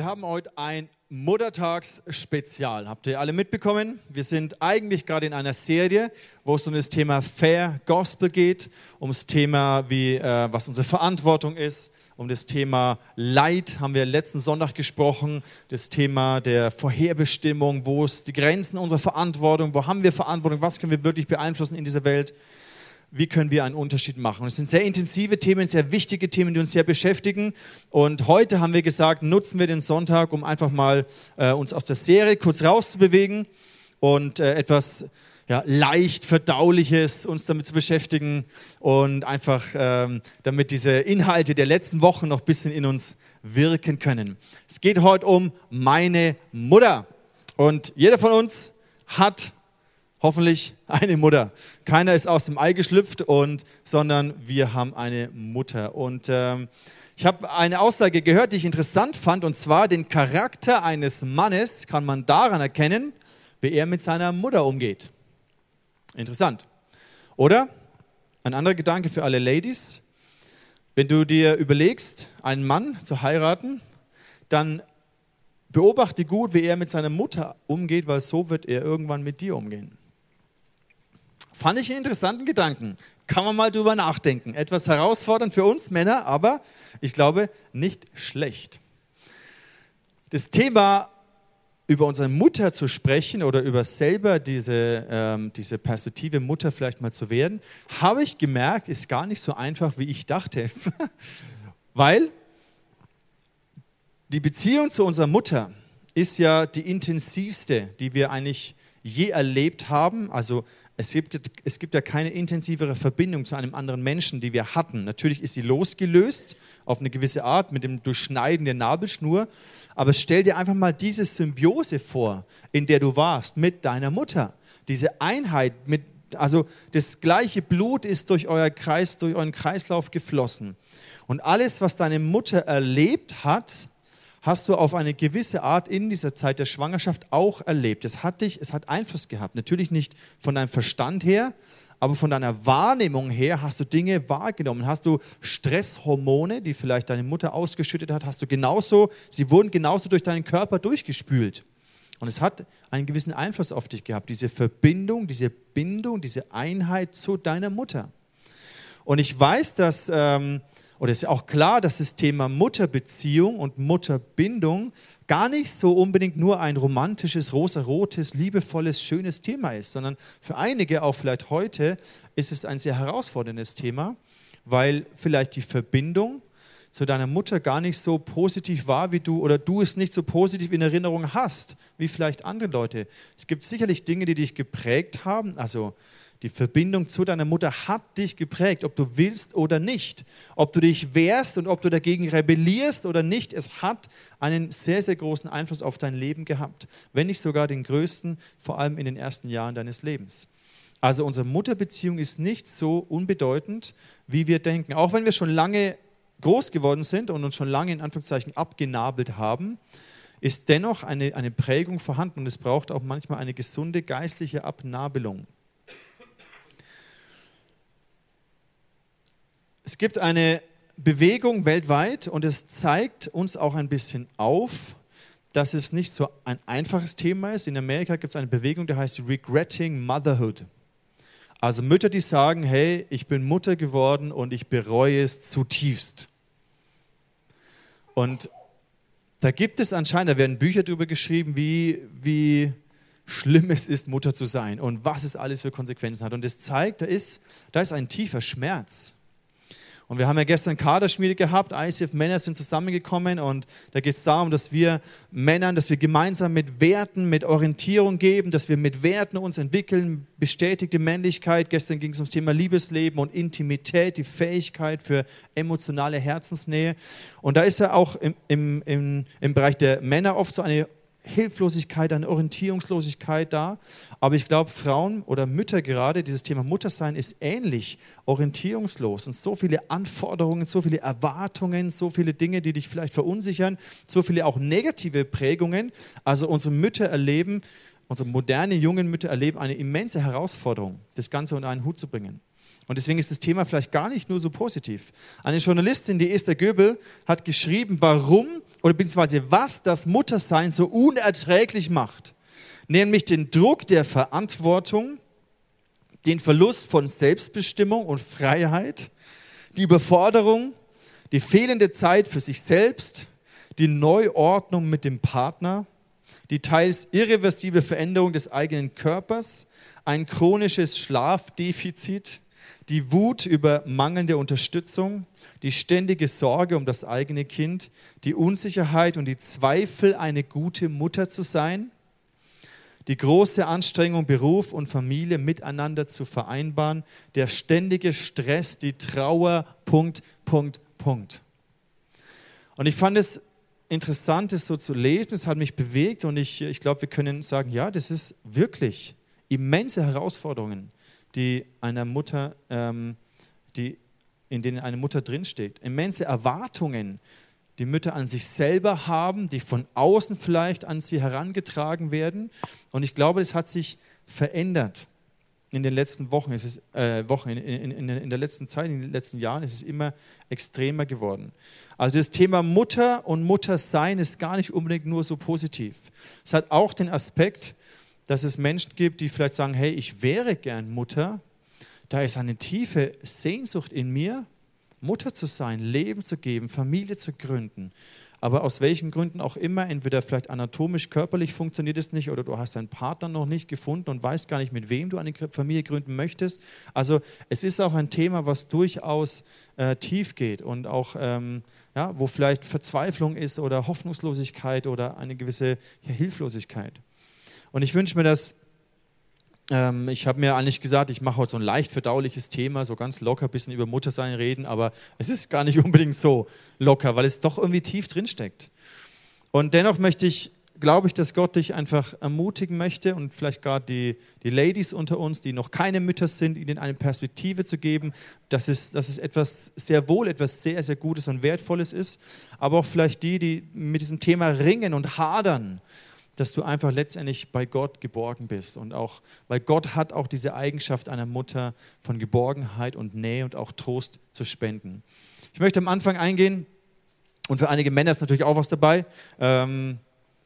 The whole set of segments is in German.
Wir haben heute ein Muttertagsspezial. Habt ihr alle mitbekommen? Wir sind eigentlich gerade in einer Serie, wo es um das Thema Fair Gospel geht, um das Thema, wie, äh, was unsere Verantwortung ist, um das Thema Leid haben wir letzten Sonntag gesprochen, das Thema der Vorherbestimmung, wo ist die Grenzen unserer Verantwortung, wo haben wir Verantwortung, was können wir wirklich beeinflussen in dieser Welt wie können wir einen Unterschied machen. Es sind sehr intensive Themen, sehr wichtige Themen, die uns sehr beschäftigen. Und heute haben wir gesagt, nutzen wir den Sonntag, um einfach mal äh, uns aus der Serie kurz rauszubewegen und äh, etwas ja, leicht verdauliches uns damit zu beschäftigen und einfach ähm, damit diese Inhalte der letzten Wochen noch ein bisschen in uns wirken können. Es geht heute um meine Mutter. Und jeder von uns hat hoffentlich eine Mutter. Keiner ist aus dem Ei geschlüpft, und, sondern wir haben eine Mutter. Und ähm, ich habe eine Aussage gehört, die ich interessant fand, und zwar den Charakter eines Mannes kann man daran erkennen, wie er mit seiner Mutter umgeht. Interessant. Oder? Ein anderer Gedanke für alle Ladies. Wenn du dir überlegst, einen Mann zu heiraten, dann beobachte gut, wie er mit seiner Mutter umgeht, weil so wird er irgendwann mit dir umgehen. Fand ich einen interessanten Gedanken. Kann man mal drüber nachdenken. Etwas herausfordernd für uns Männer, aber ich glaube nicht schlecht. Das Thema über unsere Mutter zu sprechen oder über selber diese, ähm, diese Perspektive Mutter vielleicht mal zu werden, habe ich gemerkt, ist gar nicht so einfach, wie ich dachte. Weil die Beziehung zu unserer Mutter ist ja die intensivste, die wir eigentlich je erlebt haben. Also es gibt, es gibt ja keine intensivere Verbindung zu einem anderen Menschen, die wir hatten. Natürlich ist sie losgelöst auf eine gewisse Art mit dem Durchschneiden der Nabelschnur. Aber stell dir einfach mal diese Symbiose vor, in der du warst mit deiner Mutter. Diese Einheit, mit, also das gleiche Blut ist durch, euer Kreis, durch euren Kreislauf geflossen. Und alles, was deine Mutter erlebt hat, hast du auf eine gewisse Art in dieser Zeit der Schwangerschaft auch erlebt. Es hat dich, es hat Einfluss gehabt. Natürlich nicht von deinem Verstand her, aber von deiner Wahrnehmung her hast du Dinge wahrgenommen. Hast du Stresshormone, die vielleicht deine Mutter ausgeschüttet hat, hast du genauso, sie wurden genauso durch deinen Körper durchgespült. Und es hat einen gewissen Einfluss auf dich gehabt, diese Verbindung, diese Bindung, diese Einheit zu deiner Mutter. Und ich weiß, dass ähm, oder ist auch klar, dass das Thema Mutterbeziehung und Mutterbindung gar nicht so unbedingt nur ein romantisches, rosarotes, liebevolles, schönes Thema ist, sondern für einige, auch vielleicht heute, ist es ein sehr herausforderndes Thema, weil vielleicht die Verbindung zu deiner Mutter gar nicht so positiv war wie du oder du es nicht so positiv in Erinnerung hast wie vielleicht andere Leute. Es gibt sicherlich Dinge, die dich geprägt haben, also die Verbindung zu deiner Mutter hat dich geprägt, ob du willst oder nicht. Ob du dich wehrst und ob du dagegen rebellierst oder nicht, es hat einen sehr, sehr großen Einfluss auf dein Leben gehabt. Wenn nicht sogar den größten, vor allem in den ersten Jahren deines Lebens. Also unsere Mutterbeziehung ist nicht so unbedeutend, wie wir denken. Auch wenn wir schon lange groß geworden sind und uns schon lange in Anführungszeichen abgenabelt haben, ist dennoch eine, eine Prägung vorhanden und es braucht auch manchmal eine gesunde geistliche Abnabelung. Es gibt eine Bewegung weltweit und es zeigt uns auch ein bisschen auf, dass es nicht so ein einfaches Thema ist. In Amerika gibt es eine Bewegung, die heißt Regretting Motherhood. Also Mütter, die sagen, hey, ich bin Mutter geworden und ich bereue es zutiefst. Und da gibt es anscheinend, da werden Bücher darüber geschrieben, wie, wie schlimm es ist, Mutter zu sein und was es alles für Konsequenzen hat. Und es zeigt, da ist, da ist ein tiefer Schmerz. Und wir haben ja gestern Kaderschmiede gehabt, ICF Männer sind zusammengekommen und da geht es darum, dass wir Männern, dass wir gemeinsam mit Werten, mit Orientierung geben, dass wir mit Werten uns entwickeln, bestätigte Männlichkeit. Gestern ging es ums Thema Liebesleben und Intimität, die Fähigkeit für emotionale Herzensnähe. Und da ist ja auch im, im, im, im Bereich der Männer oft so eine Hilflosigkeit, eine Orientierungslosigkeit da. Aber ich glaube, Frauen oder Mütter gerade, dieses Thema Muttersein ist ähnlich orientierungslos und so viele Anforderungen, so viele Erwartungen, so viele Dinge, die dich vielleicht verunsichern, so viele auch negative Prägungen. Also unsere Mütter erleben, unsere moderne jungen Mütter erleben eine immense Herausforderung, das Ganze unter einen Hut zu bringen. Und deswegen ist das Thema vielleicht gar nicht nur so positiv. Eine Journalistin, die Esther Göbel, hat geschrieben, warum oder beziehungsweise was das Muttersein so unerträglich macht, nämlich den Druck der Verantwortung, den Verlust von Selbstbestimmung und Freiheit, die Überforderung, die fehlende Zeit für sich selbst, die Neuordnung mit dem Partner, die teils irreversible Veränderung des eigenen Körpers, ein chronisches Schlafdefizit, die Wut über mangelnde Unterstützung, die ständige Sorge um das eigene Kind, die Unsicherheit und die Zweifel, eine gute Mutter zu sein, die große Anstrengung, Beruf und Familie miteinander zu vereinbaren, der ständige Stress, die Trauer, Punkt, Punkt, Punkt. Und ich fand es interessant, das so zu lesen, es hat mich bewegt und ich, ich glaube, wir können sagen, ja, das ist wirklich immense Herausforderungen, die einer Mutter, ähm, die, in denen eine Mutter drinsteht. Immense Erwartungen, die Mütter an sich selber haben, die von außen vielleicht an sie herangetragen werden. Und ich glaube, das hat sich verändert in den letzten Wochen, es ist, äh, Wochen in, in, in, der letzten Zeit, in den letzten Jahren ist es immer extremer geworden. Also das Thema Mutter und Muttersein ist gar nicht unbedingt nur so positiv. Es hat auch den Aspekt, dass es Menschen gibt, die vielleicht sagen, hey, ich wäre gern Mutter. Da ist eine tiefe Sehnsucht in mir, Mutter zu sein, Leben zu geben, Familie zu gründen aber aus welchen Gründen auch immer, entweder vielleicht anatomisch, körperlich funktioniert es nicht oder du hast deinen Partner noch nicht gefunden und weißt gar nicht, mit wem du eine Familie gründen möchtest. Also es ist auch ein Thema, was durchaus äh, tief geht und auch, ähm, ja, wo vielleicht Verzweiflung ist oder Hoffnungslosigkeit oder eine gewisse ja, Hilflosigkeit. Und ich wünsche mir, dass ähm, ich habe mir eigentlich gesagt, ich mache heute so ein leicht verdauliches Thema, so ganz locker ein bisschen über Muttersein reden, aber es ist gar nicht unbedingt so locker, weil es doch irgendwie tief drin steckt. Und dennoch möchte ich, glaube ich, dass Gott dich einfach ermutigen möchte und vielleicht gerade die, die Ladies unter uns, die noch keine Mütter sind, ihnen eine Perspektive zu geben, dass es, dass es etwas sehr wohl, etwas sehr, sehr Gutes und Wertvolles ist, aber auch vielleicht die, die mit diesem Thema ringen und hadern dass du einfach letztendlich bei Gott geborgen bist. Und auch, weil Gott hat auch diese Eigenschaft einer Mutter von Geborgenheit und Nähe und auch Trost zu spenden. Ich möchte am Anfang eingehen, und für einige Männer ist natürlich auch was dabei, ähm,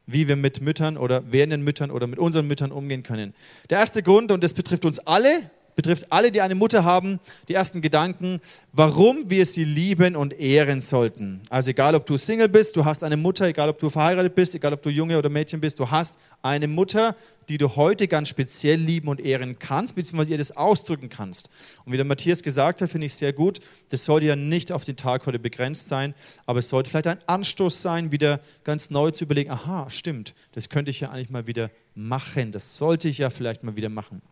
wie wir mit Müttern oder werdenden Müttern oder mit unseren Müttern umgehen können. Der erste Grund, und das betrifft uns alle, betrifft alle, die eine Mutter haben, die ersten Gedanken, warum wir sie lieben und ehren sollten. Also egal, ob du Single bist, du hast eine Mutter, egal, ob du verheiratet bist, egal, ob du Junge oder Mädchen bist, du hast eine Mutter, die du heute ganz speziell lieben und ehren kannst, beziehungsweise ihr das ausdrücken kannst. Und wie der Matthias gesagt hat, finde ich sehr gut, das sollte ja nicht auf den Tag heute begrenzt sein, aber es sollte vielleicht ein Anstoß sein, wieder ganz neu zu überlegen, aha, stimmt, das könnte ich ja eigentlich mal wieder machen, das sollte ich ja vielleicht mal wieder machen.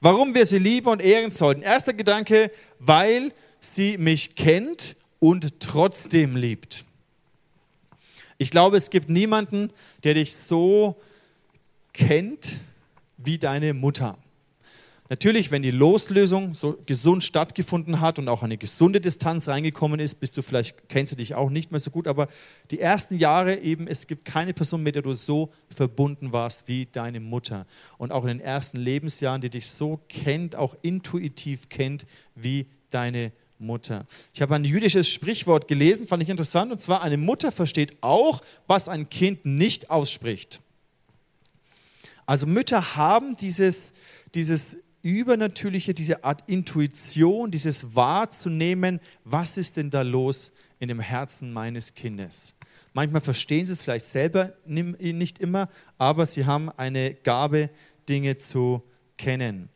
Warum wir sie lieben und ehren sollten. Erster Gedanke, weil sie mich kennt und trotzdem liebt. Ich glaube, es gibt niemanden, der dich so kennt wie deine Mutter. Natürlich, wenn die Loslösung so gesund stattgefunden hat und auch eine gesunde Distanz reingekommen ist, bist du vielleicht, kennst du dich auch nicht mehr so gut, aber die ersten Jahre eben, es gibt keine Person, mit der du so verbunden warst wie deine Mutter. Und auch in den ersten Lebensjahren, die dich so kennt, auch intuitiv kennt wie deine Mutter. Ich habe ein jüdisches Sprichwort gelesen, fand ich interessant, und zwar, eine Mutter versteht auch, was ein Kind nicht ausspricht. Also Mütter haben dieses, dieses Übernatürliche, diese Art Intuition, dieses wahrzunehmen, was ist denn da los in dem Herzen meines Kindes. Manchmal verstehen sie es vielleicht selber nicht immer, aber sie haben eine Gabe, Dinge zu kennen.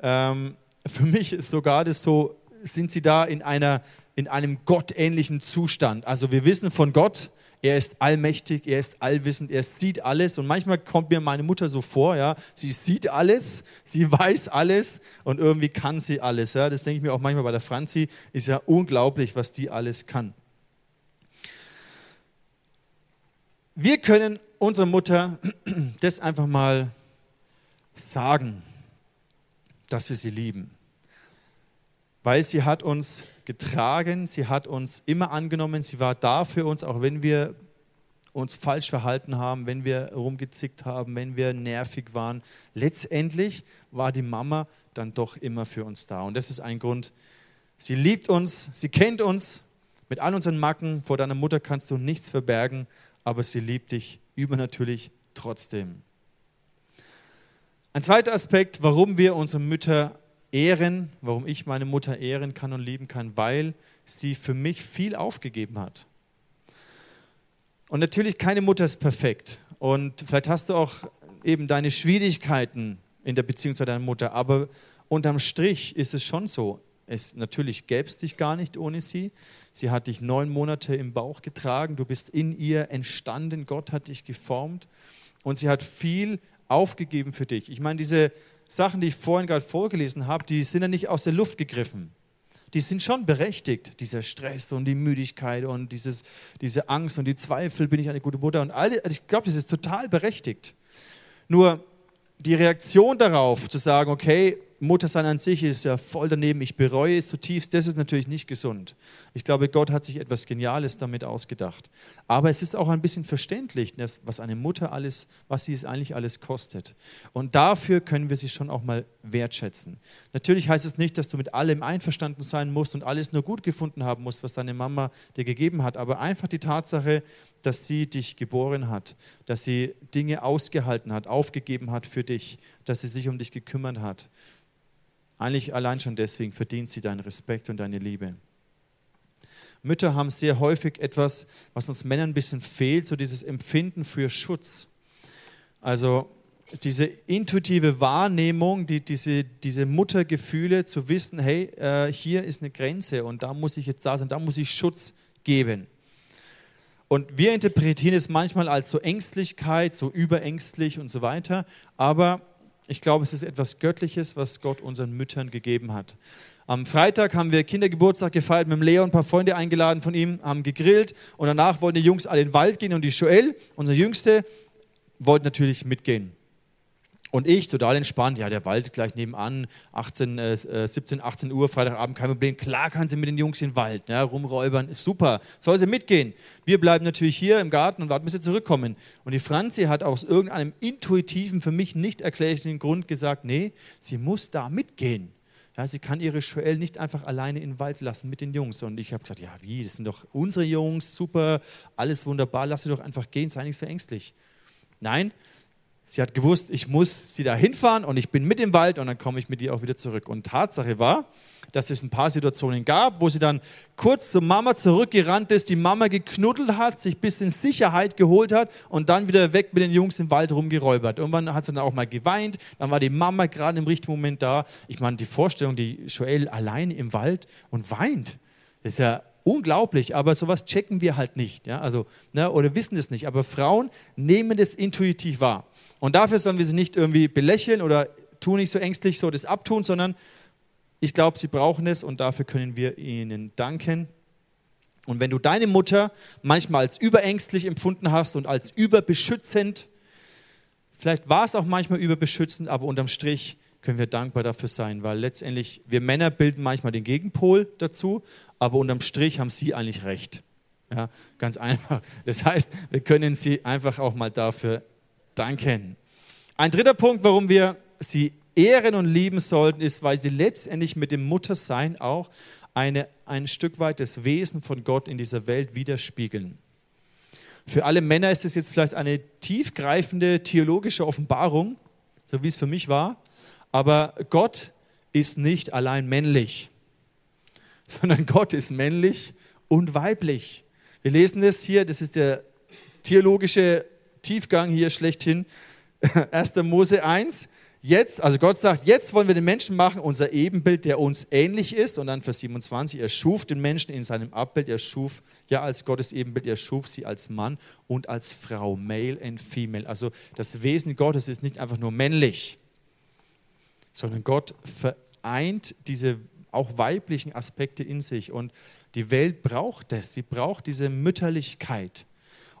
Ähm, für mich ist sogar das so, sind sie da in, einer, in einem gottähnlichen Zustand. Also wir wissen von Gott, er ist allmächtig, er ist allwissend, er sieht alles. Und manchmal kommt mir meine Mutter so vor, ja, sie sieht alles, sie weiß alles und irgendwie kann sie alles. Ja. Das denke ich mir auch manchmal bei der Franzi, ist ja unglaublich, was die alles kann. Wir können unserer Mutter das einfach mal sagen, dass wir sie lieben. Weil sie hat uns getragen, sie hat uns immer angenommen, sie war da für uns, auch wenn wir uns falsch verhalten haben, wenn wir rumgezickt haben, wenn wir nervig waren. Letztendlich war die Mama dann doch immer für uns da. Und das ist ein Grund, sie liebt uns, sie kennt uns, Mit all unseren Macken vor deiner Mutter kannst du nichts verbergen, aber sie liebt dich übernatürlich trotzdem. Ein zweiter Aspekt, warum wir unsere Mütter ehren, warum ich meine Mutter ehren kann und lieben kann, weil sie für mich viel aufgegeben hat. Und natürlich, keine Mutter ist perfekt. Und vielleicht hast du auch eben deine Schwierigkeiten in der Beziehung zu deiner Mutter. Aber unterm Strich ist es schon so. Es, natürlich gäbe es dich gar nicht ohne sie. Sie hat dich neun Monate im Bauch getragen. Du bist in ihr entstanden. Gott hat dich geformt. Und sie hat viel aufgegeben für dich. Ich meine, diese Sachen, die ich vorhin gerade vorgelesen habe, die sind ja nicht aus der Luft gegriffen die sind schon berechtigt. Dieser Stress und die Müdigkeit und dieses, diese Angst und die Zweifel, bin ich eine gute Mutter und alle, ich glaube, das ist total berechtigt. Nur die Reaktion darauf, zu sagen, okay, Muttersein an sich ist ja voll daneben, ich bereue es zutiefst, das ist natürlich nicht gesund. Ich glaube, Gott hat sich etwas Geniales damit ausgedacht. Aber es ist auch ein bisschen verständlich, was eine Mutter alles, was sie es eigentlich alles kostet. Und dafür können wir sie schon auch mal wertschätzen. Natürlich heißt es nicht, dass du mit allem einverstanden sein musst und alles nur gut gefunden haben musst, was deine Mama dir gegeben hat, aber einfach die Tatsache, dass sie dich geboren hat, dass sie Dinge ausgehalten hat, aufgegeben hat für dich, dass sie sich um dich gekümmert hat eigentlich allein schon deswegen verdient sie deinen Respekt und deine Liebe. Mütter haben sehr häufig etwas, was uns Männern ein bisschen fehlt, so dieses Empfinden für Schutz. Also diese intuitive Wahrnehmung, die, diese, diese Muttergefühle zu wissen, hey, äh, hier ist eine Grenze und da muss ich jetzt da sein, da muss ich Schutz geben. Und wir interpretieren es manchmal als so Ängstlichkeit, so überängstlich und so weiter, aber ich glaube, es ist etwas Göttliches, was Gott unseren Müttern gegeben hat. Am Freitag haben wir Kindergeburtstag gefeiert mit dem Leo, ein paar Freunde eingeladen von ihm, haben gegrillt und danach wollten die Jungs alle in den Wald gehen und die Joel, unser Jüngste, wollte natürlich mitgehen. Und ich, total entspannt, ja, der Wald gleich nebenan, 18, äh, 17, 18 Uhr, Freitagabend, kein Problem. Klar kann sie mit den Jungs in den Wald, ja, rumräubern, ist super. Soll sie mitgehen? Wir bleiben natürlich hier im Garten und warten, bis sie zurückkommen. Und die Franzi hat aus irgendeinem intuitiven, für mich nicht erklärlichen Grund gesagt, nee, sie muss da mitgehen. Ja, sie kann ihre Joel nicht einfach alleine in den Wald lassen mit den Jungs. Und ich habe gesagt, ja, wie, das sind doch unsere Jungs, super, alles wunderbar, lass sie doch einfach gehen, sei nicht so ängstlich. Nein, Sie hat gewusst, ich muss sie da hinfahren und ich bin mit im Wald und dann komme ich mit ihr auch wieder zurück. Und Tatsache war, dass es ein paar Situationen gab, wo sie dann kurz zur Mama zurückgerannt ist, die Mama geknuddelt hat, sich ein bisschen Sicherheit geholt hat und dann wieder weg mit den Jungs im Wald rumgeräubert. Irgendwann hat sie dann auch mal geweint, dann war die Mama gerade im richtigen Moment da. Ich meine, die Vorstellung, die Joel allein im Wald und weint, ist ja unglaublich, aber sowas checken wir halt nicht, ja, also, ne, oder wissen es nicht. Aber Frauen nehmen das intuitiv wahr. Und dafür sollen wir sie nicht irgendwie belächeln oder tun nicht so ängstlich so das abtun, sondern ich glaube, sie brauchen es und dafür können wir ihnen danken. Und wenn du deine Mutter manchmal als überängstlich empfunden hast und als überbeschützend, vielleicht war es auch manchmal überbeschützend, aber unterm Strich können wir dankbar dafür sein, weil letztendlich wir Männer bilden manchmal den Gegenpol dazu, aber unterm Strich haben sie eigentlich recht. Ja, ganz einfach. Das heißt, wir können sie einfach auch mal dafür danken. Ein dritter Punkt, warum wir sie ehren und lieben sollten, ist, weil sie letztendlich mit dem Muttersein auch eine, ein Stück weit das Wesen von Gott in dieser Welt widerspiegeln. Für alle Männer ist es jetzt vielleicht eine tiefgreifende theologische Offenbarung, so wie es für mich war, aber Gott ist nicht allein männlich, sondern Gott ist männlich und weiblich. Wir lesen es hier, das ist der theologische Tiefgang hier schlechthin. 1. Mose 1. Jetzt, also Gott sagt, jetzt wollen wir den Menschen machen, unser Ebenbild, der uns ähnlich ist. Und dann Vers 27, er schuf den Menschen in seinem Abbild, er schuf, ja, als Gottes Ebenbild, er schuf sie als Mann und als Frau, male and female. Also das Wesen Gottes ist nicht einfach nur männlich, sondern Gott vereint diese auch weiblichen Aspekte in sich. Und die Welt braucht das, sie braucht diese Mütterlichkeit.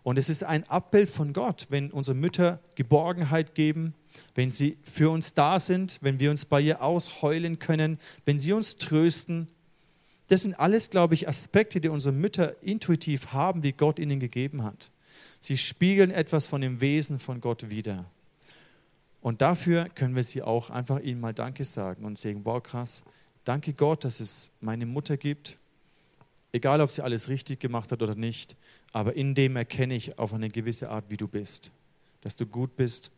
Und es ist ein Abbild von Gott, wenn unsere Mütter Geborgenheit geben, wenn sie für uns da sind, wenn wir uns bei ihr ausheulen können, wenn sie uns trösten. Das sind alles, glaube ich, Aspekte, die unsere Mütter intuitiv haben, die Gott ihnen gegeben hat. Sie spiegeln etwas von dem Wesen von Gott wider. Und dafür können wir sie auch einfach ihnen mal Danke sagen und sagen, wow, krass, danke Gott, dass es meine Mutter gibt. egal ob sie alles richtig gemacht hat oder nicht, aber in dem erkenne ich auf eine gewisse Art, wie du bist. Dass du gut bist,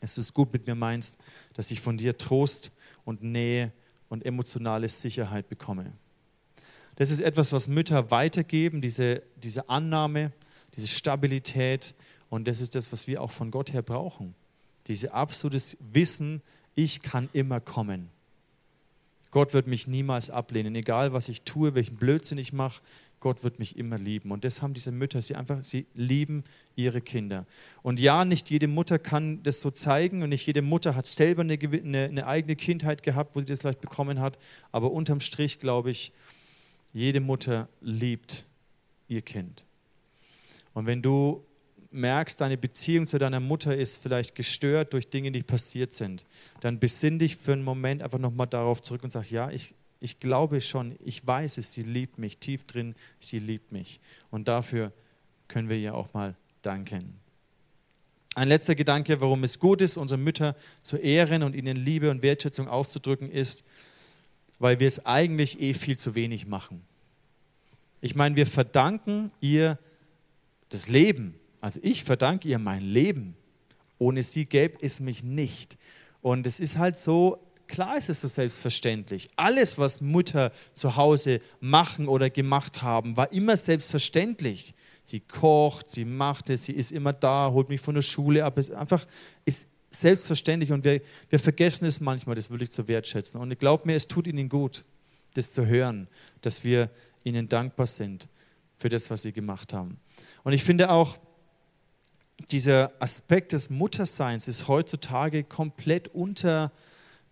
dass du es gut mit mir meinst, dass ich von dir Trost und Nähe und emotionale Sicherheit bekomme. Das ist etwas, was Mütter weitergeben, diese, diese Annahme, diese Stabilität. Und das ist das, was wir auch von Gott her brauchen. Diese absolutes Wissen, ich kann immer kommen. Gott wird mich niemals ablehnen, egal was ich tue, welchen Blödsinn ich mache. Gott wird mich immer lieben. Und das haben diese Mütter, sie einfach, sie lieben ihre Kinder. Und ja, nicht jede Mutter kann das so zeigen und nicht jede Mutter hat selber eine, eine, eine eigene Kindheit gehabt, wo sie das vielleicht bekommen hat. Aber unterm Strich glaube ich, jede Mutter liebt ihr Kind. Und wenn du merkst, deine Beziehung zu deiner Mutter ist vielleicht gestört durch Dinge, die passiert sind, dann besinn dich für einen Moment einfach nochmal darauf zurück und sag, ja, ich, ich glaube schon, ich weiß es, sie liebt mich, tief drin, sie liebt mich. Und dafür können wir ihr auch mal danken. Ein letzter Gedanke, warum es gut ist, unsere Mütter zu ehren und ihnen Liebe und Wertschätzung auszudrücken, ist, weil wir es eigentlich eh viel zu wenig machen. Ich meine, wir verdanken ihr das Leben. Also ich verdanke ihr mein Leben. Ohne sie gäbe es mich nicht. Und es ist halt so, klar ist es so selbstverständlich. Alles, was Mutter zu Hause machen oder gemacht haben, war immer selbstverständlich. Sie kocht, sie macht es, sie ist immer da, holt mich von der Schule ab. Es ist einfach ist selbstverständlich und wir, wir vergessen es manchmal, das wirklich zu wertschätzen. Und ich glaube mir, es tut ihnen gut, das zu hören, dass wir ihnen dankbar sind für das, was sie gemacht haben. Und ich finde auch, dieser Aspekt des Mutterseins ist heutzutage komplett unter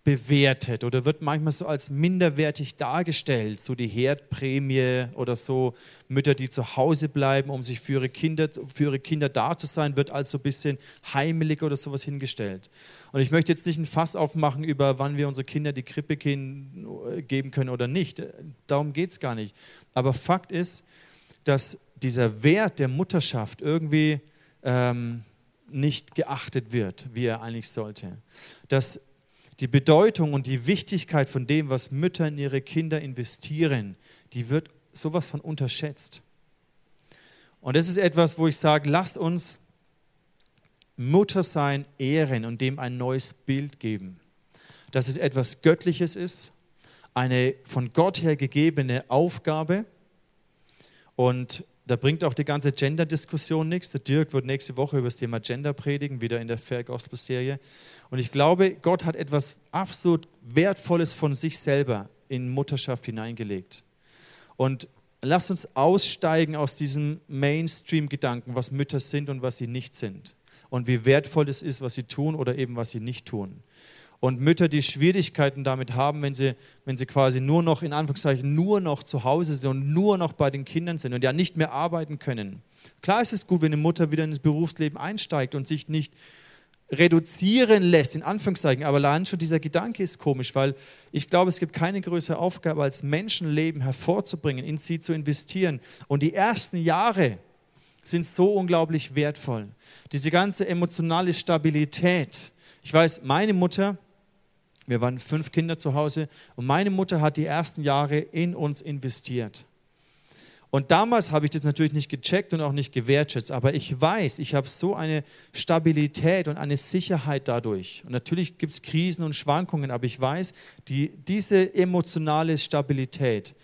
bewertet oder wird manchmal so als minderwertig dargestellt, so die Herdprämie oder so Mütter, die zu Hause bleiben, um sich für ihre Kinder, für ihre Kinder da zu sein, wird als so ein bisschen heimelig oder sowas hingestellt. Und ich möchte jetzt nicht ein Fass aufmachen über, wann wir unsere Kinder die Krippe geben können oder nicht. Darum geht es gar nicht. Aber Fakt ist, dass dieser Wert der Mutterschaft irgendwie ähm, nicht geachtet wird, wie er eigentlich sollte. Dass die Bedeutung und die Wichtigkeit von dem, was Mütter in ihre Kinder investieren, die wird sowas von unterschätzt. Und das ist etwas, wo ich sage, lasst uns Muttersein ehren und dem ein neues Bild geben. Dass es etwas Göttliches ist, eine von Gott her gegebene Aufgabe. Und da bringt auch die ganze Gender-Diskussion nichts. Der Dirk wird nächste Woche über das Thema Gender predigen, wieder in der Fair Gospel-Serie. Und ich glaube, Gott hat etwas absolut Wertvolles von sich selber in Mutterschaft hineingelegt. Und lasst uns aussteigen aus diesem Mainstream-Gedanken, was Mütter sind und was sie nicht sind. Und wie wertvoll es ist, was sie tun oder eben was sie nicht tun. Und Mütter, die Schwierigkeiten damit haben, wenn sie, wenn sie quasi nur noch, in Anführungszeichen, nur noch zu Hause sind und nur noch bei den Kindern sind und ja nicht mehr arbeiten können. Klar ist es gut, wenn eine Mutter wieder ins Berufsleben einsteigt und sich nicht reduzieren lässt, in Anführungszeichen. Aber allein schon dieser Gedanke ist komisch, weil ich glaube, es gibt keine größere Aufgabe, als Menschenleben hervorzubringen, in sie zu investieren. Und die ersten Jahre sind so unglaublich wertvoll. Diese ganze emotionale Stabilität. Ich weiß, meine Mutter, wir waren fünf Kinder zu Hause und meine Mutter hat die ersten Jahre in uns investiert. Und damals habe ich das natürlich nicht gecheckt und auch nicht gewertschätzt, aber ich weiß, ich habe so eine Stabilität und eine Sicherheit dadurch. Und natürlich gibt es Krisen und Schwankungen, aber ich weiß, die, diese emotionale Stabilität,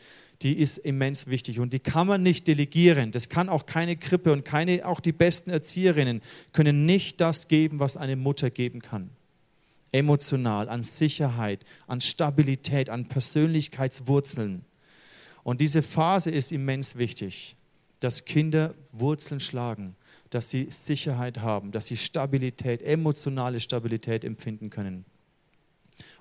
die ist immens wichtig und die kann man nicht delegieren. Das kann auch keine Krippe und keine, auch die besten Erzieherinnen können nicht das geben, was eine Mutter geben kann. Emotional, an Sicherheit, an Stabilität, an Persönlichkeitswurzeln. Und diese Phase ist immens wichtig, dass Kinder Wurzeln schlagen, dass sie Sicherheit haben, dass sie Stabilität, emotionale Stabilität empfinden können.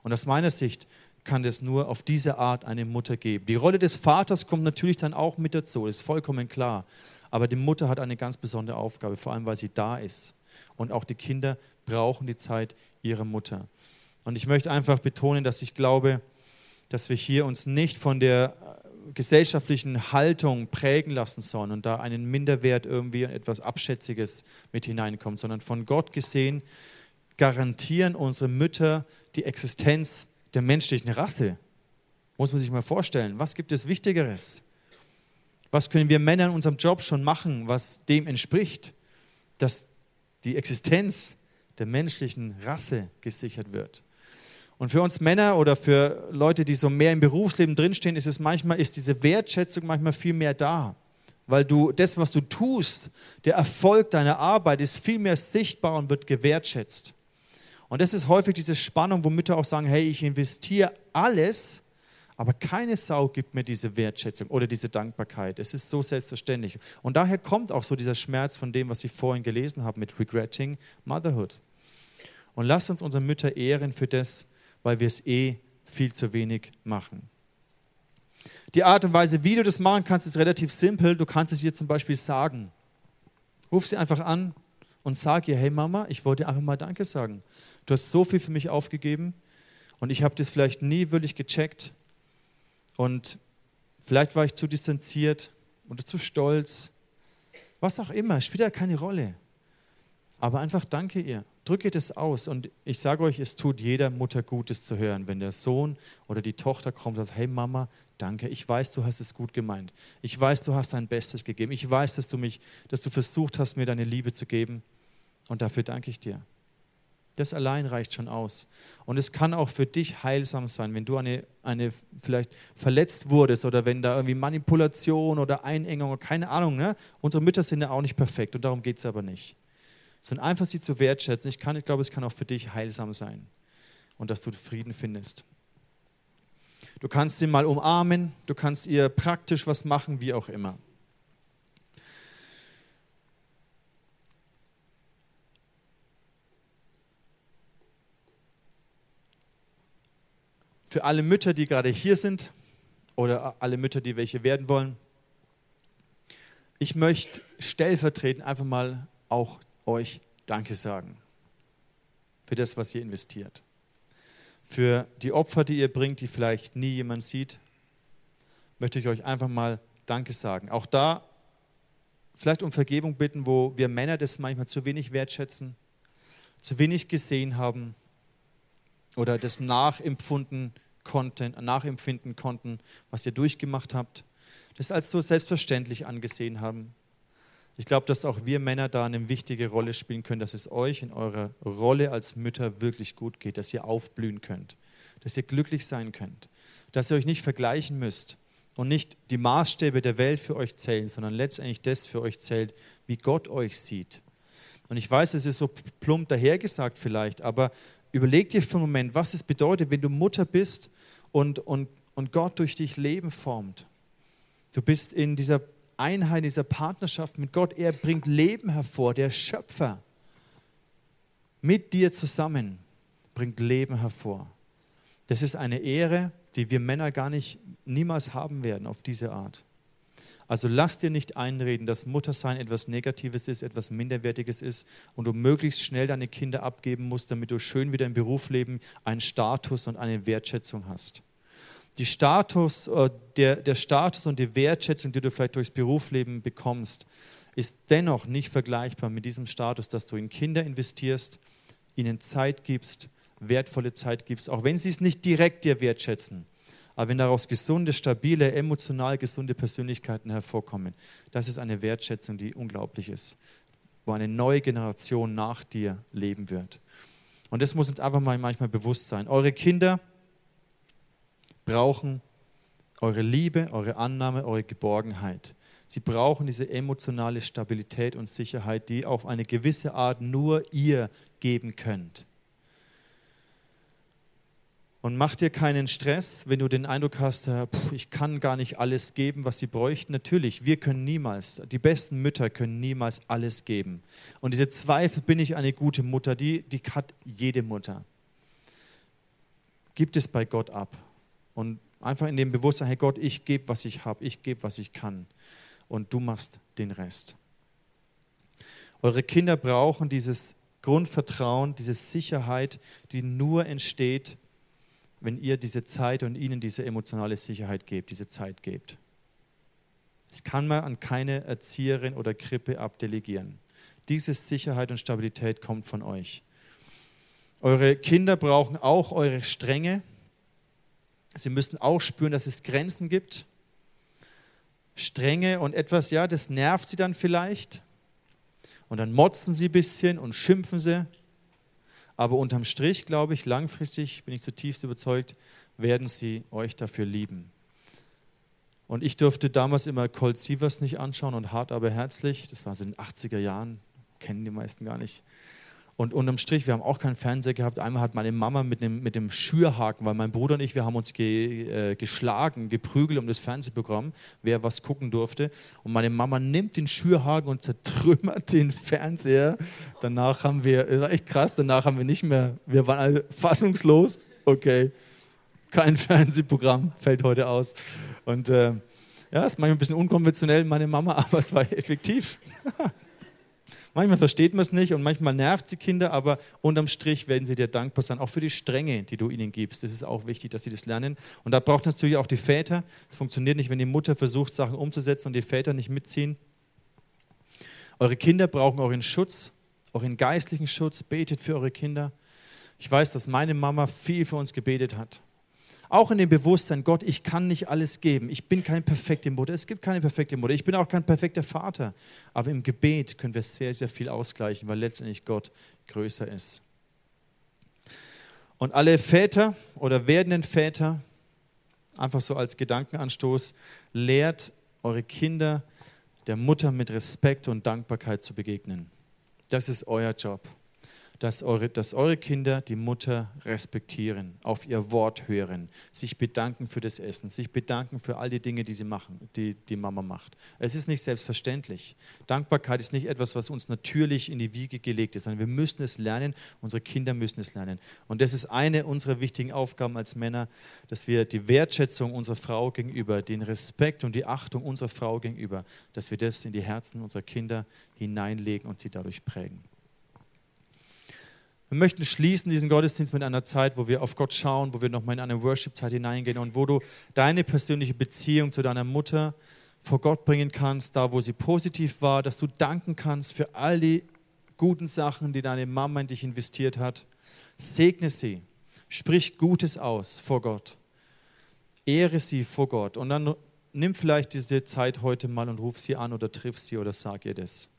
Und aus meiner Sicht kann es nur auf diese Art eine Mutter geben. Die Rolle des Vaters kommt natürlich dann auch mit dazu, ist vollkommen klar. Aber die Mutter hat eine ganz besondere Aufgabe, vor allem weil sie da ist. Und auch die Kinder brauchen die Zeit ihrer Mutter. Und ich möchte einfach betonen, dass ich glaube, dass wir hier uns nicht von der gesellschaftlichen Haltung prägen lassen sollen und da einen Minderwert irgendwie etwas Abschätziges mit hineinkommt, sondern von Gott gesehen garantieren unsere Mütter die Existenz der menschlichen Rasse. Muss man sich mal vorstellen, was gibt es Wichtigeres? Was können wir Männer in unserem Job schon machen, was dem entspricht, dass die Existenz der menschlichen Rasse gesichert wird? Und für uns Männer oder für Leute, die so mehr im Berufsleben drinstehen, ist es manchmal, ist diese Wertschätzung manchmal viel mehr da. Weil du das, was du tust, der Erfolg deiner Arbeit ist viel mehr sichtbar und wird gewertschätzt. Und das ist häufig diese Spannung, wo Mütter auch sagen, hey, ich investiere alles, aber keine Sau gibt mir diese Wertschätzung oder diese Dankbarkeit. Es ist so selbstverständlich. Und daher kommt auch so dieser Schmerz von dem, was ich vorhin gelesen habe mit Regretting Motherhood. Und lasst uns unsere Mütter ehren für das, weil wir es eh viel zu wenig machen. Die Art und Weise, wie du das machen kannst, ist relativ simpel. Du kannst es ihr zum Beispiel sagen. Ruf sie einfach an und sag ihr, hey Mama, ich wollte einfach mal Danke sagen. Du hast so viel für mich aufgegeben und ich habe das vielleicht nie wirklich gecheckt und vielleicht war ich zu distanziert oder zu stolz. Was auch immer, spielt ja keine Rolle. Aber einfach danke ihr drücke das aus. Und ich sage euch, es tut jeder Mutter Gutes zu hören, wenn der Sohn oder die Tochter kommt und sagt, hey Mama, danke, ich weiß, du hast es gut gemeint. Ich weiß, du hast dein Bestes gegeben. Ich weiß, dass du mich, dass du versucht hast, mir deine Liebe zu geben. Und dafür danke ich dir. Das allein reicht schon aus. Und es kann auch für dich heilsam sein, wenn du eine, eine vielleicht verletzt wurdest oder wenn da irgendwie Manipulation oder Einengung, keine Ahnung. Ne? Unsere Mütter sind ja auch nicht perfekt und darum geht es aber nicht sondern einfach sie zu wertschätzen. Ich, kann, ich glaube, es kann auch für dich heilsam sein und dass du Frieden findest. Du kannst sie mal umarmen, du kannst ihr praktisch was machen, wie auch immer. Für alle Mütter, die gerade hier sind oder alle Mütter, die welche werden wollen, ich möchte stellvertretend einfach mal auch euch Danke sagen für das, was ihr investiert. Für die Opfer, die ihr bringt, die vielleicht nie jemand sieht, möchte ich euch einfach mal Danke sagen. Auch da vielleicht um Vergebung bitten, wo wir Männer das manchmal zu wenig wertschätzen, zu wenig gesehen haben oder das nachempfunden konnten, nachempfinden konnten, was ihr durchgemacht habt, das als so selbstverständlich angesehen haben. Ich glaube, dass auch wir Männer da eine wichtige Rolle spielen können, dass es euch in eurer Rolle als Mütter wirklich gut geht, dass ihr aufblühen könnt, dass ihr glücklich sein könnt, dass ihr euch nicht vergleichen müsst und nicht die Maßstäbe der Welt für euch zählen, sondern letztendlich das für euch zählt, wie Gott euch sieht. Und ich weiß, es ist so plump dahergesagt vielleicht, aber überleg dir für einen Moment, was es bedeutet, wenn du Mutter bist und, und, und Gott durch dich Leben formt. Du bist in dieser Einheit, dieser Partnerschaft mit Gott. Er bringt Leben hervor, der Schöpfer. Mit dir zusammen bringt Leben hervor. Das ist eine Ehre, die wir Männer gar nicht niemals haben werden auf diese Art. Also lass dir nicht einreden, dass Muttersein etwas Negatives ist, etwas Minderwertiges ist und du möglichst schnell deine Kinder abgeben musst, damit du schön wieder im Berufsleben einen Status und eine Wertschätzung hast die Status, äh, der, der Status und die Wertschätzung, die du vielleicht durchs Berufsleben bekommst, ist dennoch nicht vergleichbar mit diesem Status, dass du in Kinder investierst, ihnen Zeit gibst, wertvolle Zeit gibst, auch wenn sie es nicht direkt dir wertschätzen. Aber wenn daraus gesunde, stabile, emotional gesunde Persönlichkeiten hervorkommen, das ist eine Wertschätzung, die unglaublich ist, wo eine neue Generation nach dir leben wird. Und das muss uns einfach mal manchmal bewusst sein. Eure Kinder, brauchen eure Liebe, eure Annahme, eure Geborgenheit. Sie brauchen diese emotionale Stabilität und Sicherheit, die auf eine gewisse Art nur ihr geben könnt. Und mach dir keinen Stress, wenn du den Eindruck hast, äh, ich kann gar nicht alles geben, was sie bräuchten. Natürlich, wir können niemals, die besten Mütter können niemals alles geben. Und diese Zweifel, bin ich eine gute Mutter, die, die hat jede Mutter. Gibt es bei Gott ab. Und einfach in dem Bewusstsein, hey Gott, ich gebe, was ich habe, ich gebe, was ich kann. Und du machst den Rest. Eure Kinder brauchen dieses Grundvertrauen, diese Sicherheit, die nur entsteht, wenn ihr diese Zeit und ihnen diese emotionale Sicherheit gebt, diese Zeit gebt. Das kann man an keine Erzieherin oder Krippe abdelegieren. Diese Sicherheit und Stabilität kommt von euch. Eure Kinder brauchen auch eure Strenge, Sie müssen auch spüren, dass es Grenzen gibt. Strenge und etwas, ja, das nervt sie dann vielleicht. Und dann motzen sie ein bisschen und schimpfen sie. Aber unterm Strich, glaube ich, langfristig bin ich zutiefst überzeugt, werden sie euch dafür lieben. Und ich durfte damals immer Colt Sievers nicht anschauen und hart aber herzlich. Das war so in den 80er Jahren, kennen die meisten gar nicht. Und unterm Strich, wir haben auch keinen Fernseher gehabt. Einmal hat meine Mama mit dem, mit dem Schürhaken, weil mein Bruder und ich, wir haben uns ge, äh, geschlagen, geprügelt um das Fernsehprogramm, wer was gucken durfte. Und meine Mama nimmt den Schürhaken und zertrümmert den Fernseher. Danach haben wir, das war echt krass, danach haben wir nicht mehr, wir waren alle fassungslos. Okay, kein Fernsehprogramm, fällt heute aus. Und äh, ja, ist manchmal ein bisschen unkonventionell, meine Mama, aber es war effektiv. Manchmal versteht man es nicht und manchmal nervt sie Kinder, aber unterm Strich werden sie dir dankbar sein, auch für die Strenge, die du ihnen gibst. Das ist auch wichtig, dass sie das lernen. Und da braucht es natürlich auch die Väter. Es funktioniert nicht, wenn die Mutter versucht, Sachen umzusetzen und die Väter nicht mitziehen. Eure Kinder brauchen euren Schutz, euren geistlichen Schutz. Betet für eure Kinder. Ich weiß, dass meine Mama viel für uns gebetet hat. Auch in dem Bewusstsein, Gott, ich kann nicht alles geben. Ich bin keine perfekte Mutter. Es gibt keine perfekte Mutter. Ich bin auch kein perfekter Vater. Aber im Gebet können wir sehr, sehr viel ausgleichen, weil letztendlich Gott größer ist. Und alle Väter oder werdenden Väter, einfach so als Gedankenanstoß, lehrt eure Kinder der Mutter mit Respekt und Dankbarkeit zu begegnen. Das ist euer Job dass eure, dass eure Kinder die Mutter respektieren, auf ihr Wort hören, sich bedanken für das Essen, sich bedanken für all die Dinge, die sie machen, die die Mama macht. Es ist nicht selbstverständlich. Dankbarkeit ist nicht etwas, was uns natürlich in die Wiege gelegt ist, sondern wir müssen es lernen, unsere Kinder müssen es lernen. Und das ist eine unserer wichtigen Aufgaben als Männer, dass wir die Wertschätzung unserer Frau gegenüber, den Respekt und die Achtung unserer Frau gegenüber, dass wir das in die Herzen unserer Kinder hineinlegen und sie dadurch prägen. Wir möchten schließen diesen Gottesdienst mit einer Zeit, wo wir auf Gott schauen, wo wir nochmal in eine Worship-Zeit hineingehen und wo du deine persönliche Beziehung zu deiner Mutter vor Gott bringen kannst, da wo sie positiv war, dass du danken kannst für all die guten Sachen, die deine Mama in dich investiert hat. Segne sie, sprich Gutes aus vor Gott, ehre sie vor Gott und dann nimm vielleicht diese Zeit heute mal und ruf sie an oder triff sie oder sag ihr das.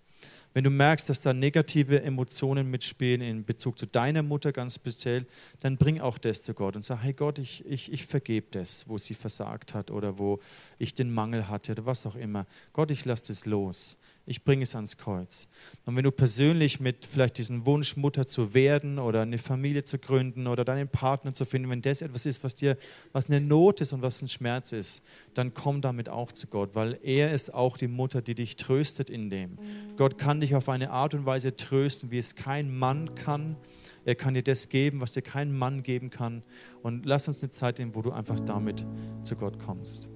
Wenn du merkst, dass da negative Emotionen mitspielen in Bezug zu deiner Mutter ganz speziell, dann bring auch das zu Gott und sag, hey Gott, ich, ich, ich vergebe das, wo sie versagt hat oder wo ich den Mangel hatte oder was auch immer. Gott, ich lasse das los ich bringe es ans Kreuz. Und wenn du persönlich mit vielleicht diesem Wunsch, Mutter zu werden oder eine Familie zu gründen oder deinen Partner zu finden, wenn das etwas ist, was dir, was eine Not ist und was ein Schmerz ist, dann komm damit auch zu Gott, weil er ist auch die Mutter, die dich tröstet in dem. Mhm. Gott kann dich auf eine Art und Weise trösten, wie es kein Mann kann. Er kann dir das geben, was dir kein Mann geben kann. Und lass uns eine Zeit nehmen, wo du einfach damit zu Gott kommst.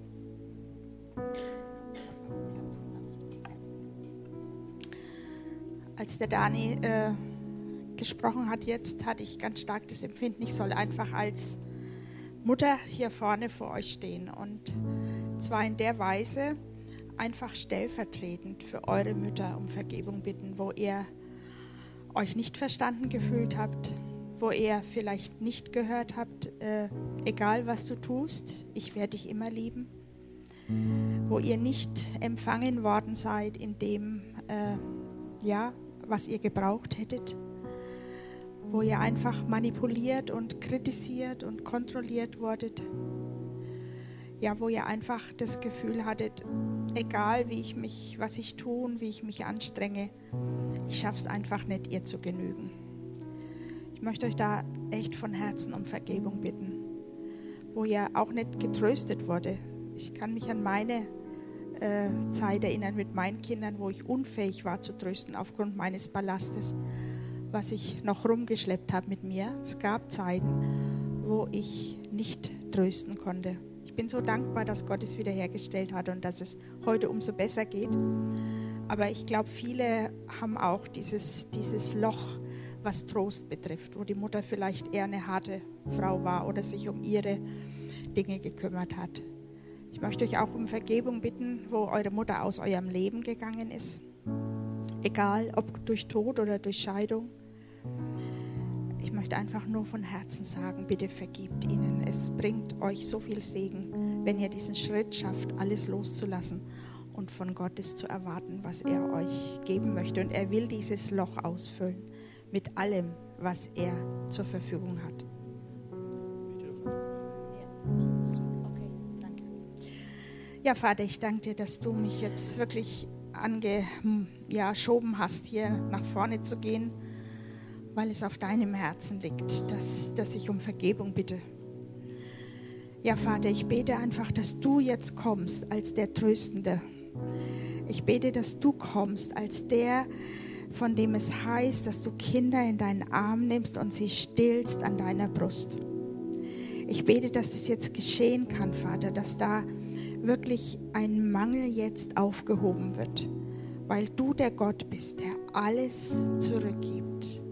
Als der Dani äh, gesprochen hat jetzt, hatte ich ganz stark das Empfinden, ich soll einfach als Mutter hier vorne vor euch stehen. Und zwar in der Weise, einfach stellvertretend für eure Mütter um Vergebung bitten, wo ihr euch nicht verstanden gefühlt habt, wo ihr vielleicht nicht gehört habt, äh, egal was du tust, ich werde dich immer lieben, wo ihr nicht empfangen worden seid in dem, äh, ja, was ihr gebraucht hättet, wo ihr einfach manipuliert und kritisiert und kontrolliert wurdet. Ja, wo ihr einfach das Gefühl hattet, egal wie ich mich, was ich tue, wie ich mich anstrenge, ich schaffe es einfach nicht, ihr zu genügen. Ich möchte euch da echt von Herzen um Vergebung bitten, wo ihr auch nicht getröstet wurde. Ich kann mich an meine äh, Zeit erinnern mit meinen Kindern, wo ich unfähig war zu trösten aufgrund meines Ballastes, was ich noch rumgeschleppt habe mit mir. Es gab Zeiten, wo ich nicht trösten konnte. Ich bin so dankbar, dass Gott es wiederhergestellt hat und dass es heute umso besser geht. Aber ich glaube, viele haben auch dieses, dieses Loch, was Trost betrifft, wo die Mutter vielleicht eher eine harte Frau war oder sich um ihre Dinge gekümmert hat. Ich möchte euch auch um Vergebung bitten, wo eure Mutter aus eurem Leben gegangen ist. Egal, ob durch Tod oder durch Scheidung. Ich möchte einfach nur von Herzen sagen, bitte vergibt ihnen. Es bringt euch so viel Segen, wenn ihr diesen Schritt schafft, alles loszulassen und von Gott ist zu erwarten, was er euch geben möchte. Und er will dieses Loch ausfüllen mit allem, was er zur Verfügung hat. Ja, Vater, ich danke dir, dass du mich jetzt wirklich angeschoben ja, hast, hier nach vorne zu gehen, weil es auf deinem Herzen liegt, dass, dass ich um Vergebung bitte. Ja, Vater, ich bete einfach, dass du jetzt kommst als der Tröstende. Ich bete, dass du kommst als der, von dem es heißt, dass du Kinder in deinen Arm nimmst und sie stillst an deiner Brust. Ich bete, dass das jetzt geschehen kann, Vater, dass da wirklich ein Mangel jetzt aufgehoben wird, weil du der Gott bist, der alles zurückgibt.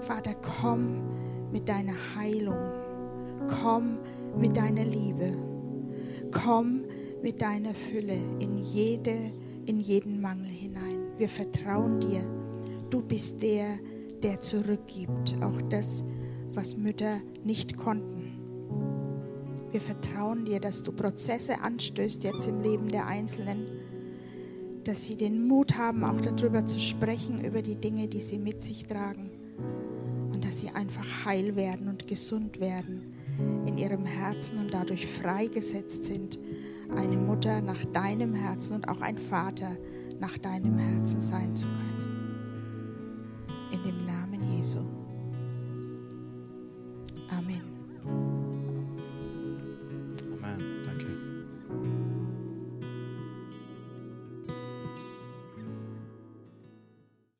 Vater, komm mit deiner Heilung, komm mit deiner Liebe, komm mit deiner Fülle in, jede, in jeden Mangel hinein. Wir vertrauen dir. Du bist der, der zurückgibt, auch das, was Mütter nicht konnten. Wir vertrauen dir, dass du Prozesse anstößt jetzt im Leben der Einzelnen, dass sie den Mut haben, auch darüber zu sprechen, über die Dinge, die sie mit sich tragen. Und dass sie einfach heil werden und gesund werden in ihrem Herzen und dadurch freigesetzt sind, eine Mutter nach deinem Herzen und auch ein Vater nach deinem Herzen sein zu können.